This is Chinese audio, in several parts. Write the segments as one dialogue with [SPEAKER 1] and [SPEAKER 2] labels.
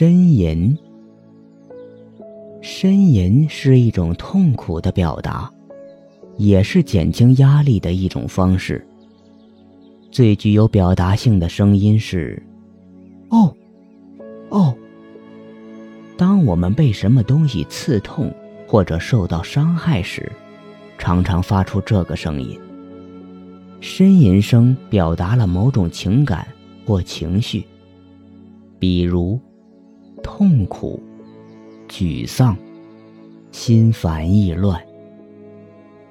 [SPEAKER 1] 呻吟，呻吟是一种痛苦的表达，也是减轻压力的一种方式。最具有表达性的声音是“哦，哦”。当我们被什么东西刺痛或者受到伤害时，常常发出这个声音。呻吟声表达了某种情感或情绪，比如痛苦、沮丧、心烦意乱。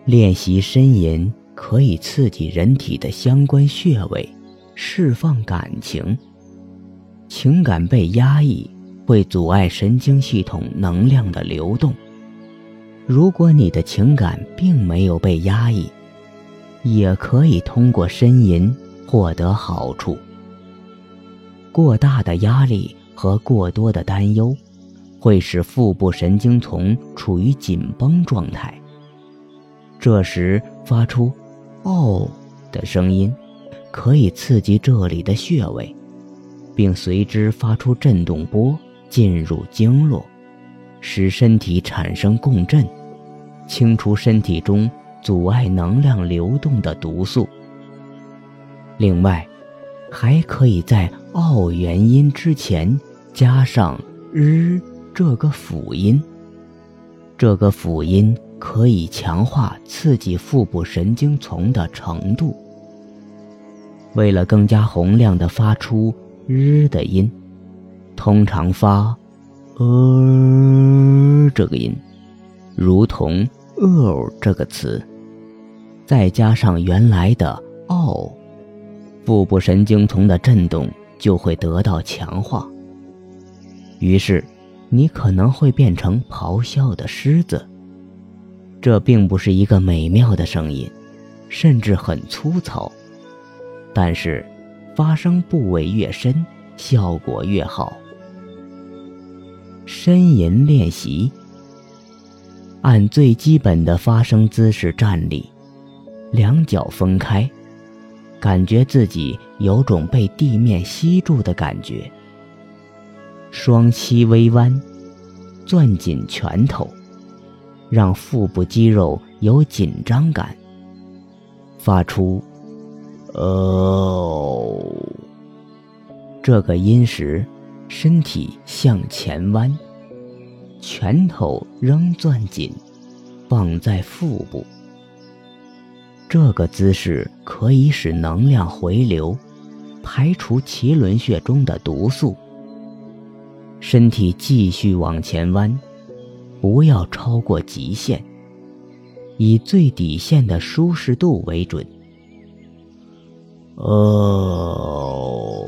[SPEAKER 1] 练习呻吟可以刺激人体的相关穴位，释放感情。情感被压抑会阻碍神经系统能量的流动。如果你的情感并没有被压抑，也可以通过呻吟获得好处。过大的压力和过多的担忧，会使腹部神经丛处于紧绷状态。这时发出“哦”的声音，可以刺激这里的穴位，并随之发出震动波进入经络，使身体产生共振。清除身体中阻碍能量流动的毒素。另外，还可以在“奥”元音之前加上“日”这个辅音。这个辅音可以强化刺激腹部神经丛的程度。为了更加洪亮地发出“日”的音，通常发“呃”这个音，如同。哦，这个词，再加上原来的哦，腹部神经丛的震动就会得到强化。于是，你可能会变成咆哮的狮子。这并不是一个美妙的声音，甚至很粗糙。但是，发声部位越深，效果越好。呻吟练习。按最基本的发声姿势站立，两脚分开，感觉自己有种被地面吸住的感觉。双膝微弯，攥紧拳头，让腹部肌肉有紧张感。发出“哦”这个音时，身体向前弯。拳头仍攥紧，放在腹部。这个姿势可以使能量回流，排除脐轮穴中的毒素。身体继续往前弯，不要超过极限，以最底线的舒适度为准。哦，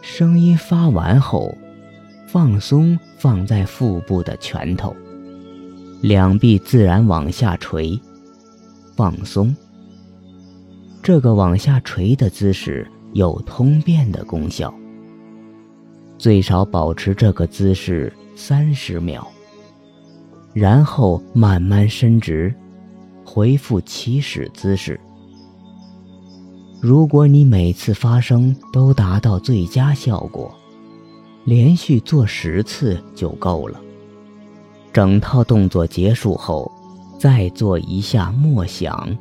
[SPEAKER 1] 声音发完后。放松放在腹部的拳头，两臂自然往下垂，放松。这个往下垂的姿势有通便的功效。最少保持这个姿势三十秒，然后慢慢伸直，恢复起始姿势。如果你每次发声都达到最佳效果。连续做十次就够了。整套动作结束后，再做一下默想。